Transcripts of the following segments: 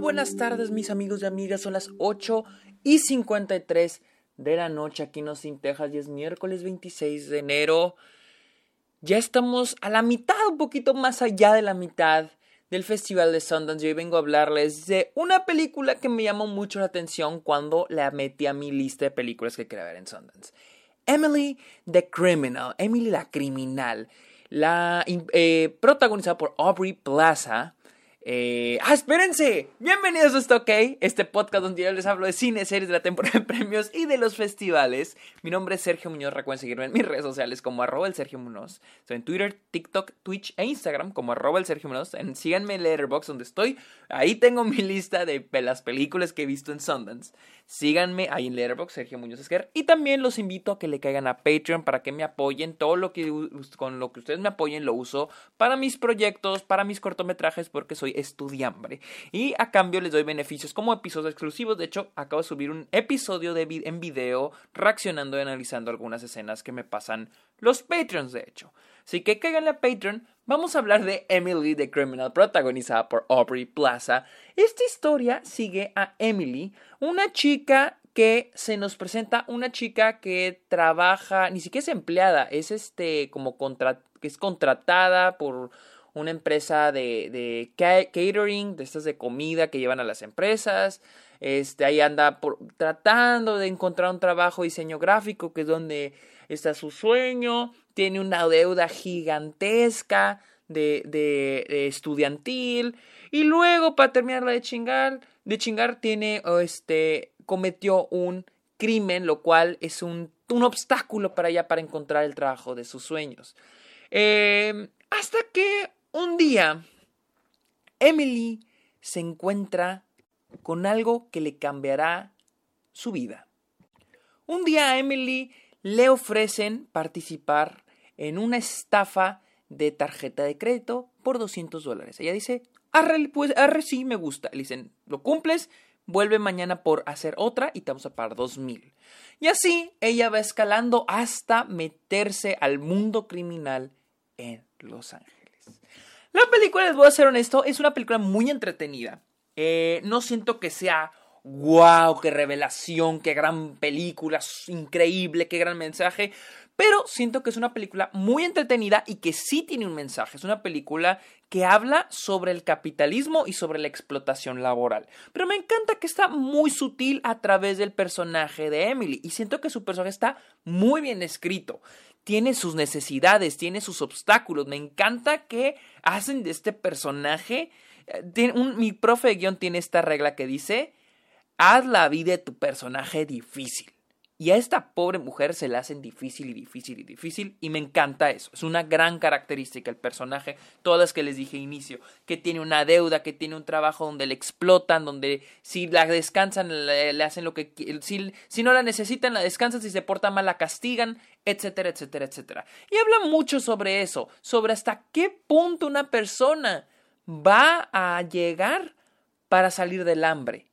buenas tardes mis amigos y amigas, son las 8 y 53 de la noche aquí en Austin, Texas y es miércoles 26 de enero. Ya estamos a la mitad, un poquito más allá de la mitad del Festival de Sundance y hoy vengo a hablarles de una película que me llamó mucho la atención cuando la metí a mi lista de películas que quería ver en Sundance. Emily the Criminal, Emily la Criminal, la eh, protagonizada por Aubrey Plaza eh, ¡Ah, espérense! Bienvenidos a esto, ok, este podcast donde yo les hablo de cine, series de la temporada de premios y de los festivales. Mi nombre es Sergio Muñoz, recuerden seguirme en mis redes sociales como arroba el Sergio Muñoz. Estoy en Twitter, TikTok, Twitch e Instagram como arroba el Sergio Muñoz. Síganme en Letterboxd donde estoy. Ahí tengo mi lista de las películas que he visto en Sundance. Síganme ahí en Letterboxd, Sergio Muñoz Esquer. Y también los invito a que le caigan a Patreon para que me apoyen. Todo lo que con lo que ustedes me apoyen lo uso para mis proyectos, para mis cortometrajes, porque soy estudiante. Y a cambio les doy beneficios como episodios exclusivos. De hecho, acabo de subir un episodio de en video reaccionando y analizando algunas escenas que me pasan los Patreons, de hecho. Así que cáiganle a Patreon. Vamos a hablar de Emily the Criminal, protagonizada por Aubrey Plaza. Esta historia sigue a Emily, una chica que se nos presenta una chica que trabaja, ni siquiera es empleada, es este como contra, es contratada por una empresa de, de catering, de estas de comida que llevan a las empresas. Este, ahí anda por, tratando de encontrar un trabajo diseño gráfico, que es donde está su sueño, tiene una deuda gigantesca de, de, estudiantil y luego para terminarla de chingar, de chingar tiene este cometió un crimen, lo cual es un, un obstáculo para ella para encontrar el trabajo de sus sueños. Em, hasta que un día Emily se encuentra con algo que le cambiará su vida. Un día a Emily le ofrecen participar en una estafa de tarjeta de crédito por 200 dólares. Ella dice, arre, pues, arre, sí, me gusta. Le dicen, lo cumples, vuelve mañana por hacer otra y te vamos a pagar 2000. Y así ella va escalando hasta meterse al mundo criminal en Los Ángeles. La película, les voy a ser honesto, es una película muy entretenida. Eh, no siento que sea wow, qué revelación, qué gran película, increíble, qué gran mensaje. Pero siento que es una película muy entretenida y que sí tiene un mensaje. Es una película que habla sobre el capitalismo y sobre la explotación laboral. Pero me encanta que está muy sutil a través del personaje de Emily. Y siento que su personaje está muy bien escrito. Tiene sus necesidades, tiene sus obstáculos. Me encanta que hacen de este personaje. Eh, mi profe de guion tiene esta regla que dice haz la vida de tu personaje difícil. Y a esta pobre mujer se la hacen difícil y difícil y difícil. Y me encanta eso. Es una gran característica el personaje. Todas las que les dije inicio. Que tiene una deuda, que tiene un trabajo donde le explotan, donde si la descansan le, hacen lo que si, si no la necesitan la descansan, si se porta mal la castigan, etcétera, etcétera, etcétera. Y habla mucho sobre eso. Sobre hasta qué punto una persona va a llegar para salir del hambre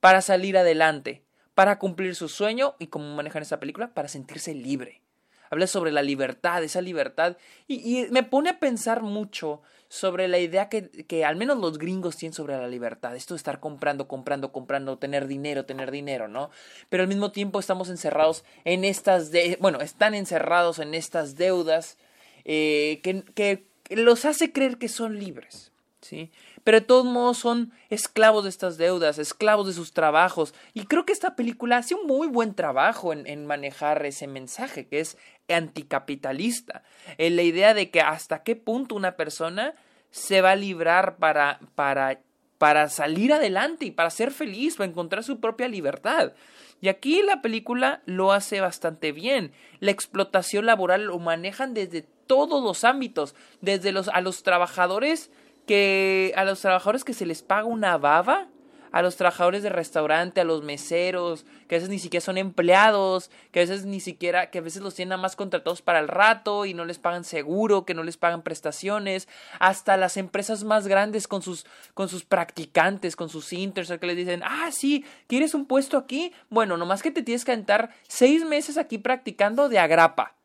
para salir adelante, para cumplir su sueño y como manejan esa película, para sentirse libre. Habla sobre la libertad, esa libertad, y, me pone a pensar mucho sobre la idea que, que, al menos los gringos tienen sobre la libertad, esto de estar comprando, comprando, comprando, tener dinero, tener dinero, ¿no? Pero al mismo tiempo estamos encerrados en estas, de, bueno, están encerrados en estas deudas eh, que, que los hace creer que son libres, ¿sí? Pero de todos modos son esclavos de estas deudas, esclavos de sus trabajos. Y creo que esta película hace un muy buen trabajo en, manejar ese mensaje que es anticapitalista. En la idea de que hasta qué punto una persona se va a librar para, para, para salir adelante y para ser feliz, para encontrar su propia libertad. Y aquí la película lo hace bastante bien. La explotación laboral lo manejan desde todos los ámbitos, desde los a los trabajadores que a los trabajadores que se les paga una baba, a los trabajadores de restaurante, a los meseros, que a veces ni siquiera son empleados, que a veces ni siquiera, que a veces los tienen nada más contratados para el rato y no les pagan seguro, que no les pagan prestaciones, hasta las empresas más grandes con sus, con sus practicantes, con sus interns, que les dicen, ah, sí, ¿quieres un puesto aquí? Bueno, nomás que te tienes que entrar seis meses aquí practicando de agrapa.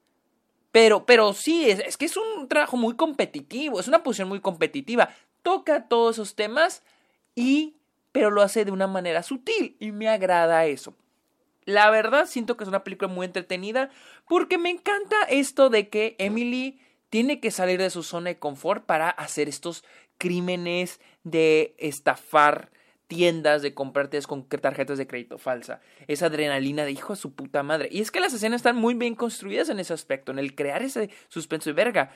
Pero, pero sí, es, es que es un trabajo muy competitivo, es una posición muy competitiva. Toca todos esos temas y pero lo hace de una manera sutil y me agrada eso. La verdad siento que es una película muy entretenida porque me encanta esto de que Emily tiene que salir de su zona de confort para hacer estos crímenes de estafar tiendas de comprarte con tarjetas de crédito falsa. Esa adrenalina de hijo de su puta madre. Y es que las escenas están muy bien construidas en ese aspecto, en el crear ese suspenso y verga.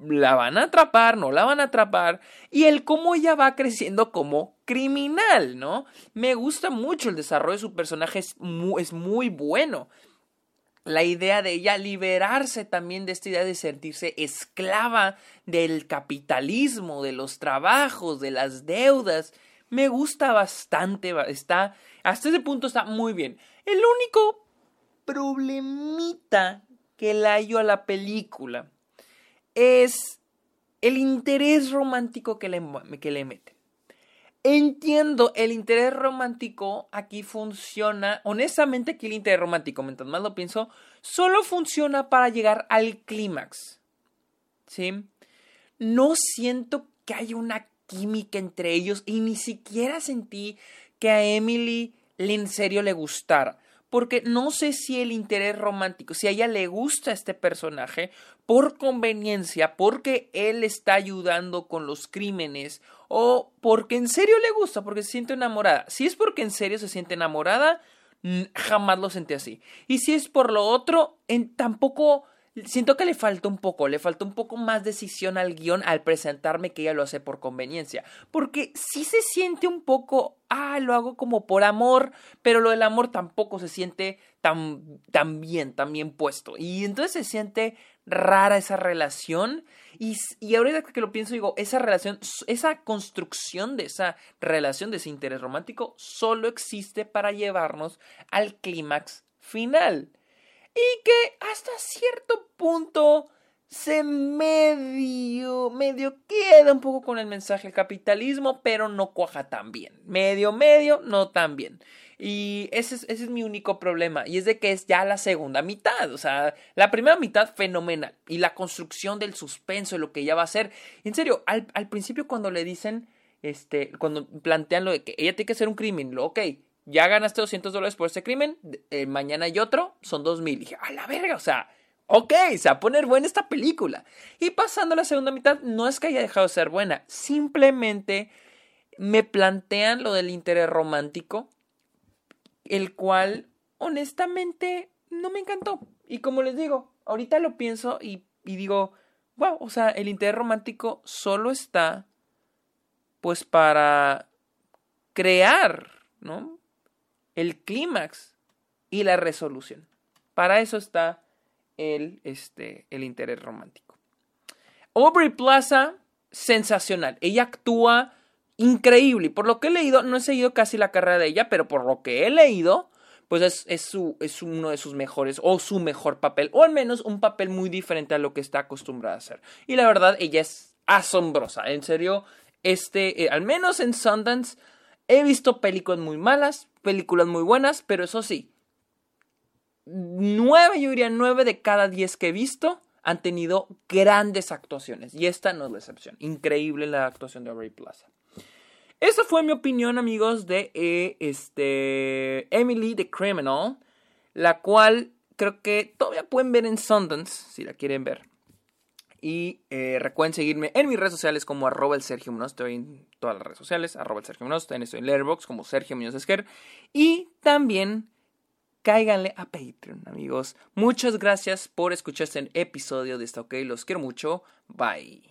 La van a atrapar, no la van a atrapar. Y el cómo ella va creciendo como criminal, ¿no? Me gusta mucho el desarrollo de su personaje, es muy, es muy bueno la idea de ella liberarse también de esta idea de sentirse esclava del capitalismo, de los trabajos, de las deudas me gusta bastante, está, hasta ese punto está muy bien. El único problemita que le hallo a la película es el interés romántico que le, que le meten. Entiendo, el interés romántico aquí funciona, honestamente aquí el interés romántico, mientras más lo pienso, solo funciona para llegar al clímax. ¿Sí? No siento que haya una química entre ellos y ni siquiera sentí que a Emily en serio le gustara. Porque no sé si el interés romántico, si a ella le gusta este personaje por conveniencia, porque él está ayudando con los crímenes o porque en serio le gusta, porque se siente enamorada. Si es porque en serio se siente enamorada, jamás lo sentí así. Y si es por lo otro, en, tampoco Siento que le falta un poco, le falta un poco más decisión al guion al presentarme que ella lo hace por conveniencia. Porque sí se siente un poco, ah, lo hago como por amor, pero lo del amor tampoco se siente tan, tan bien, tan bien puesto. Y entonces se siente rara esa relación. Y, y ahorita que lo pienso, digo, esa relación, esa construcción de esa relación, de ese interés romántico, solo existe para llevarnos al clímax final y que hasta cierto punto se medio, medio queda un poco con el mensaje del capitalismo, pero no cuaja tan bien. Medio, medio, no tan bien. Y ese es, ese es mi único problema. Y es de que es ya la segunda mitad. O sea, la primera mitad fenomenal. Y la construcción del suspenso y lo que ella va a hacer. En serio, al, al principio cuando le dicen, este, cuando plantean lo de que ella tiene que hacer un crimen, lo, ok, ya ganaste 200 dólares por este crimen, eh, mañana hay otro, son 2000. Y dije, a la verga, o sea, ok, se va a poner buena esta película. Y pasando la segunda mitad, no es que haya dejado de ser buena, simplemente me plantean lo del interés romántico, el cual honestamente no me encantó. Y como les digo, ahorita lo pienso y, y digo, wow, o sea, el interés romántico solo está pues para crear, ¿no? El clímax y la resolución. Para eso está el, este, el interés romántico. Aubrey Plaza, sensacional. Ella actúa increíble. Por lo que he leído, no he seguido casi la carrera de ella, pero por lo que he leído, pues es, es, su, es uno de sus mejores o su mejor papel, o al menos un papel muy diferente a lo que está acostumbrada a hacer. Y la verdad, ella es asombrosa. En serio, este, eh, al menos en Sundance, he visto películas muy malas, películas muy buenas, pero eso sí, nueve, yo diría nueve de cada diez que he visto han tenido grandes actuaciones. Y esta no es la excepción. Increíble la actuación de Aubrey Plaza. Esa fue mi opinión, amigos, de eh, este, Emily the Criminal, la cual creo que todavía pueden ver en Sundance, si la quieren ver. Y eh, recuerden seguirme en mis redes sociales como arroba el Sergio Munoz. Estoy en todas las redes sociales, arroba el Sergio Munoz. También estoy en Letterboxd como Sergio Munoz Esquer. Y también cáiganle a Patreon, amigos. Muchas gracias por escuchar este episodio de esta OK. Los quiero mucho. Bye.